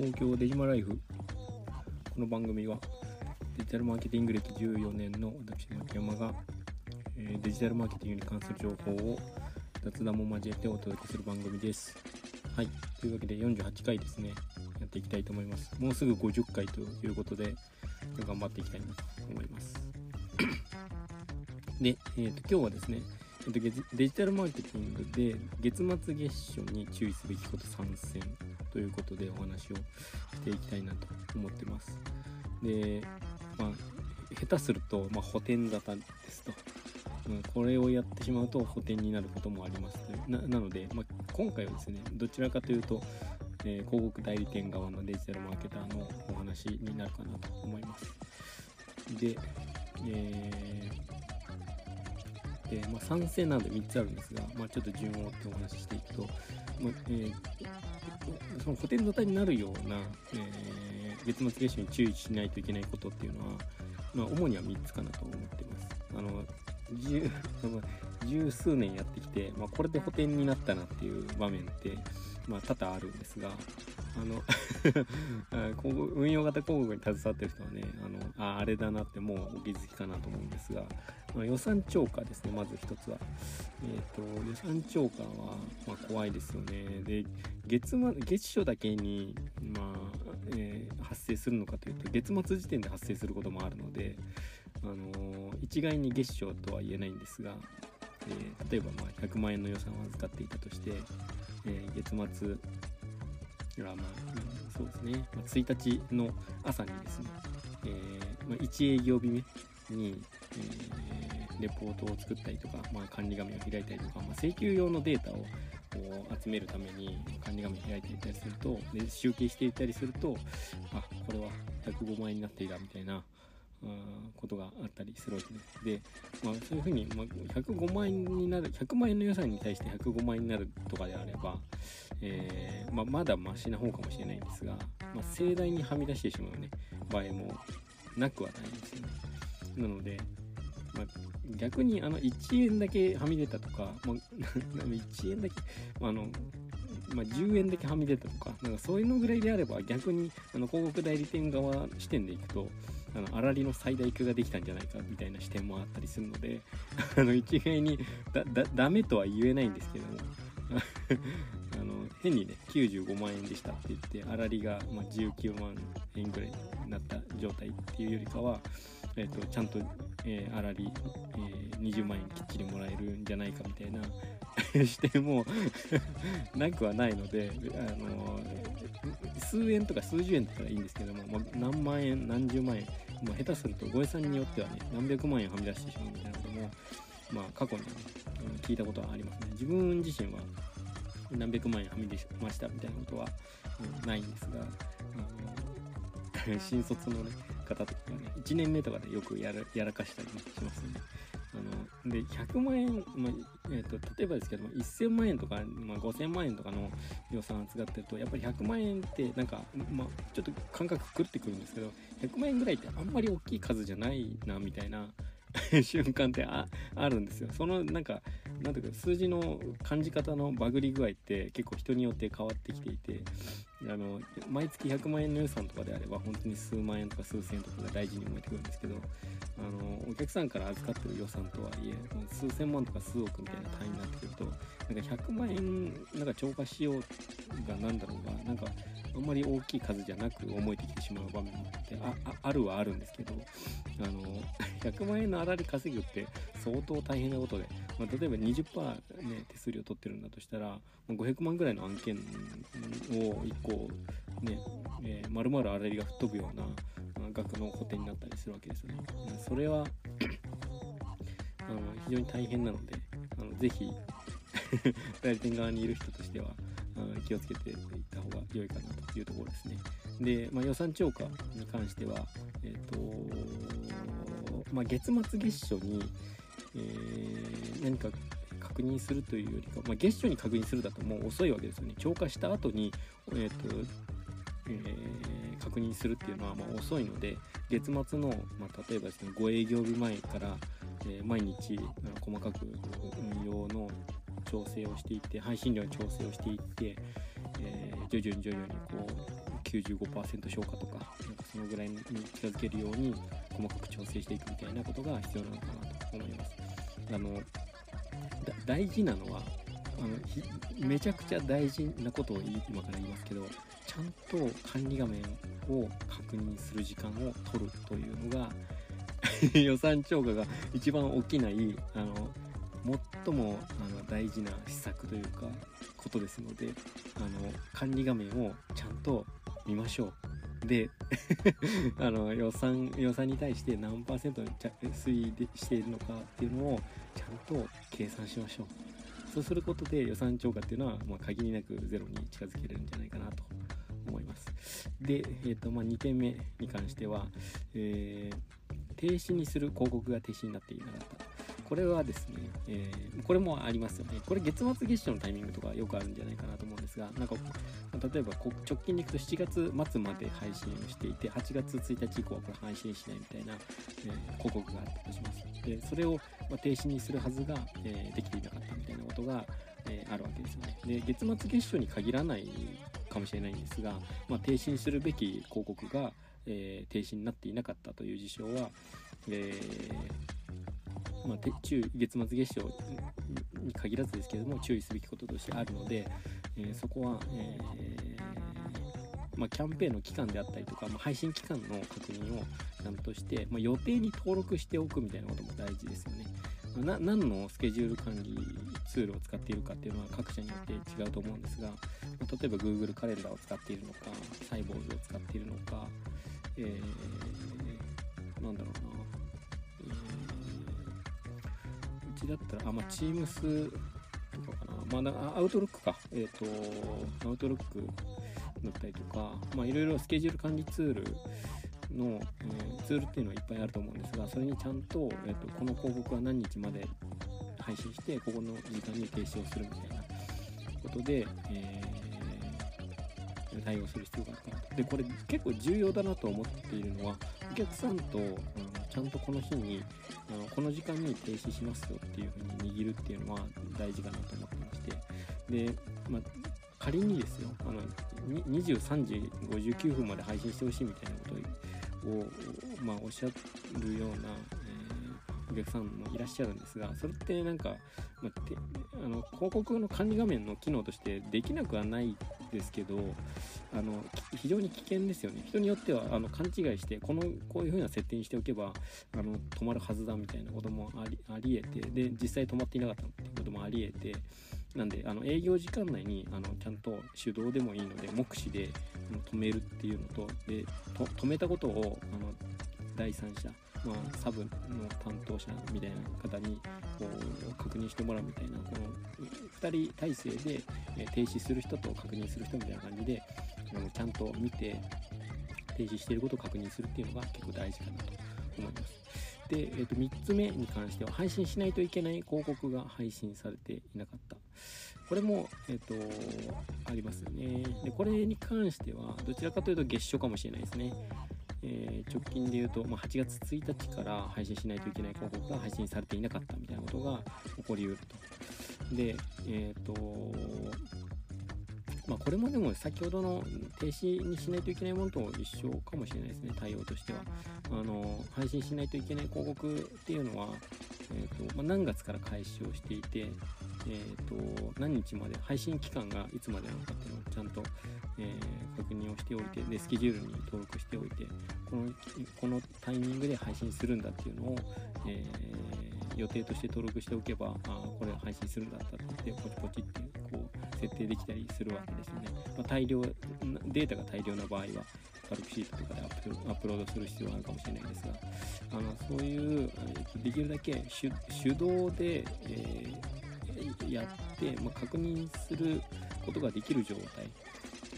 東京デジマライフ。この番組はデジタルマーケティング歴14年の私牧山が、えーデジタルマーケティングに関する情報を雑談も交えてお届けする番組です。はい。というわけで48回ですね。やっていきたいと思います。もうすぐ50回ということで頑張っていきたいなと思います。で、えー、と今日はですねデジタルマーケティングで月末月初に注意すべきこと参戦。ということでお話をしていきたいなと思ってます。で、まあ、下手すると、まあ、補填沙汰ですと。うんこれをやってしまうと補填になることもありますななので、まあ、今回はですねどちらかというと、えー広告代理店側のデジタルマーケターのお話になるかなと思います。で、えーでまあ、賛成など3つあるんですが、まあ、ちょっと順を追ってお話ししていくと、まあえーその補填沙汰になるような、えー月末月初に注意しないといけないことっていうのは、まあ、主には3つかなと思ってます。あの十 十数年やってきて、まあ、これで補填になったなっていう場面って、まあ、多々あるんですがあの 運用型広告に携わってる人はねあのああれだなってもうお気づきかなと思うんですが、予算超過ですねまず一つは、えー、と予算超過は、まあ、怖いですよね。で月末月初だけに、まあえー発生するのかというと月末時点で発生することもあるので、あのー一概に月初とは言えないんですが、えー例えばま100万円の予算を預かっていたとして、えー月末まあ、うんそうですね、まあ、1日の朝にですね、えーまあ、1営業日目に、えーレポートを作ったりとか、まあ、管理画面を開いたりとか、ま、請求用のデータをこう集めるために管理画面を開いていたりするとで集計していたりするとあこれは105万円になっていたみたいなことがあったりするわけです。で、まあ、そういうふうに、まあ、105万円になる100万円の予算に対して105万円になるとかであれば、えーまあ、まだマシな方かもしれないんですが、ま、盛大にはみ出してしまう、ね、場合もなくはないんですよね。なので、ま、逆にあの1円だけはみ出たとか、ま、1円だけ、まあのまあ、10円だけはみ出たとかなんかそういうのぐらいであれば逆にあの広告代理店側視点でいくとあの粗利の最大化ができたんじゃないかみたいな視点もあったりするので あの一概にだだダメとは言えないんですけども あの変にね95万円でしたって言って粗利が、ま、19万円ぐらいになった状態っていうよりかは、えー、とちゃんと、えー粗利、えー20万円きっちりもらえるんじゃないかみたいな 視点も なくはないので、あの数円とか数十円だったらいいんですけども、まあ、何万円何十万円、まあ、下手するとご予算によってはね何百万円はみ出してしまうみたいなことも、まあ、過去にね聞いたことはありますね。自分自身は何百万円はみ出しましたみたいなことは、うんないんですがあの 新卒の、ね、方とかね1年目とかでよくやらやらかしたり、ね、しますね。あので100万円、まえー、と例えばですけども1000万円とか、まあ、5000万円とかの予算を使ってるとやっぱり100万円ってなんか、まあ、ちょっと感覚狂ってくるんですけど100万円ぐらいってあんまり大きい数じゃないなみたいな 瞬間ってああるんですよ。そのなんかなんていうか数字の感じ方のバグり具合って結構人によって変わってきていてあの毎月100万円の予算とかであれば本当に数万円とか数千円とかが大事に思えてくるんですけどあのお客さんから預かってる予算とはいえ数千万とか数億みたいな単位になってくるとなんか100万円なんか超過しようがなんだろうがなんかあんまり大きい数じゃなく思えてきてしまう場面もあってああるはあるんですけどあの100万円の粗利稼ぐって相当大変なことで、まあ、例えば20%、ね、手数料取ってるんだとしたら500万ぐらいの案件を1個ね、えー、丸々粗利が吹っ飛ぶような額の補填になったりするわけですよね。それはあの非常に大変なのであのぜひ 代理店側にいる人としては気をつけていった方が良いかなというところですね。で、まあ、予算超過に関しては、えっ、と、まあ、月末月初に、えー何か確認するというよりか、まあ、月初に確認するだともう遅いわけですよね。超過した後に、えっ、と、えー確認するっていうのはまあ遅いので月末の、まあ、例えばですね5営業日前から、えー毎日細かく運用の調整をしていって配信量の調整をしていって、えー徐々に徐々にこう95%消化とかなんかそのぐらいに近づけるように細かく調整していくみたいなことが必要なのかなと思いますあの大事なのはあのめちゃくちゃ大事なことを今から言いますけどちゃんと管理画面を確認する時間を取るというのが 予算超過が一番起きないあの最もあの大事な施策というかことですのであの管理画面をちゃんと見ましょう。で あの予算予算に対して何パーセント推移しているのかっていうのをちゃんと計算しましょう。そうすることで予算超過っていうのは、まあ、限りなくゼロに近づけるんじゃないかなと思います。で、えーとまあ、2点目に関しては、えー、停止にする広告が停止になっていなかった。これはですね、えー、これもありますよね。これ月末月初のタイミングとかよくあるんじゃないかなと思うんですが、なんか、例えば直近でいくと7月末まで配信をしていて、8月1日以降はこれ配信しないみたいな、えー、広告があったとします。で、それを、ま停止にするはずが、えー、できていなかったみたいなことが、えあるわけですよね。で、月末月初に限らないかもしれないんですが、まあ、停止にするべき広告が、え停止になっていなかったという事象は、えーまあ、中月末月賞に限らずですけれども注意すべきこととしてあるので、えー、そこは、えー、まあ、キャンペーンの期間であったりとか、まあ、配信期間の確認をちゃんとして、ま予定に登録しておくみたいなことも大事ですよね。な何のスケジュール管理ツールを使っているかっていうのは各社によって違うと思うんですが例えば Google カレンダーを使っているのかサイボーズを使っているのか、えー、なんだろうなちだったら、あ、まあ、Teams とかかな。まあ、アウトロックか。えっ、ー、と、アウトロックだったりとか、まあ、いろいろスケジュール管理ツールの、えー、ツールっていうのはいっぱいあると思うんですが、それにちゃんと、えーと、この広告は何日まで配信して、ここの時間に停止をするみたいなことで、えー、対応する必要があるかなと。で、これ結構重要だなと思っているのは、お客さんと、うん、ちゃんとこの日にあのこの時間に停止しますよっていう風に握るっていうのは大事かなと思ってまして。で、まあ、仮にですよあの23時59分まで配信してほしいみたいなことを、まあ、おっしゃるようなえ、お客さんもいらっしゃるんですがそれってなんか、まあ、てあの広告の管理画面の機能としてできなくはないですけどあの非常に危険ですよね。人によってはあの勘違いしてこのこういう風な設定にしておけばあの止まるはずだみたいなこともありありえてで実際止まっていなかったっていうこともありえてなんであの営業時間内にあのちゃんと手動でもいいので目視で止めるっていうのとで止めたことをあの第三者まあ、サブの担当者みたいな方にこう確認してもらうみたいなこの2人体制で、停止する人と確認する人みたいな感じでちゃんと見て停止していることを確認するっていうのが結構大事かなと思います。で、えー、と3つ目に関しては配信しないといけない広告が配信されていなかった。これも、えっ、ー、と、ありますよね。で、これに関しては、どちらかというと月初かもしれないですね。直近で言うと、まあ、8月1日から配信しないといけない広告が配信されていなかったみたいなことが起こりうると。で、えっ、ー、と、まあ、これもでも先ほどの停止にしないといけないものと一緒かもしれないですね、対応としては。あの配信しないといけない広告っていうのは、えーとまあ、何月から開始をしていて、えーと、何日まで配信期間がいつまでなのかっていうのをちゃんと、えー、確認をしておいてでスケジュールに登録しておいてこのこのタイミングで配信するんだっていうのを、えー、予定として登録しておけばあこれ配信するんだったってってポチポチってこう設定できたりするわけですよね、まあ、大量データが大量な場合はパルクシートとかでアップロードする必要があるかもしれないですがあのそういうできるだけ手動で、えー、やって、まあ、確認することができる状態、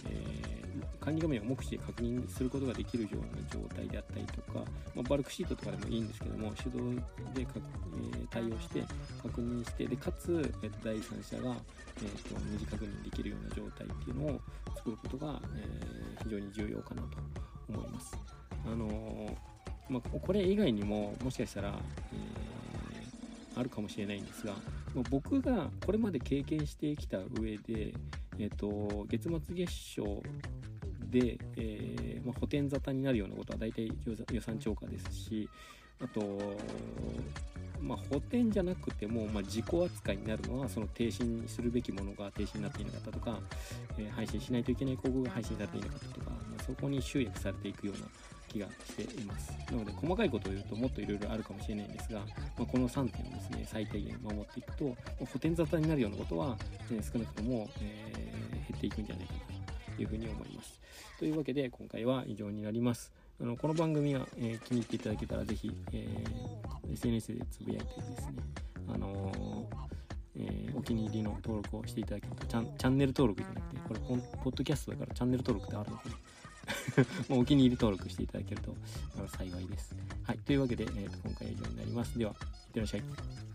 えー、管理画面を目視で確認することができるような状態であったりとか、まあ、バルクシートとかでもいいんですけども手動でか、えー、対応して確認してでかつ、えー、第三者が、えーと、二次確認できるような状態っていうのを作ることが、えー、非常に重要かなと思います。あのー、まあ、これ以外にももしかしたら、えー、あるかもしれないんですが僕がこれまで経験してきた上で、えーと、月末月賞で、えーまあ、補填沙汰になるようなことは大体予算超過ですしあと、まあ、補填じゃなくても、まあ、自己扱いになるのはその停止にするべきものが停止になっていなかったとか、えー、配信しないといけない広告が配信されていなかったとか、まあ、そこに集約されていくような気がしています。なので細かいことを言うともっといろいろあるかもしれないんですが、まあ、この3点をですね最低限守っていくと補填沙汰になるようなことは、え、少なくとも、えー、減っていくんじゃないかなというふうに思います。というわけで今回は以上になります。あのこの番組は、えー、気に入っていただけたらぜひ、え、SNS でつぶやいてですねあのえー、お気に入りの登録をしていただけるとチャンチャンネル登録じゃなくてこれポッドキャストだからチャンネル登録ってあるのかな。もうお気に入り登録していただけると幸いです。はい。というわけで、えー、と今回は以上になります。では、いってらっしゃい。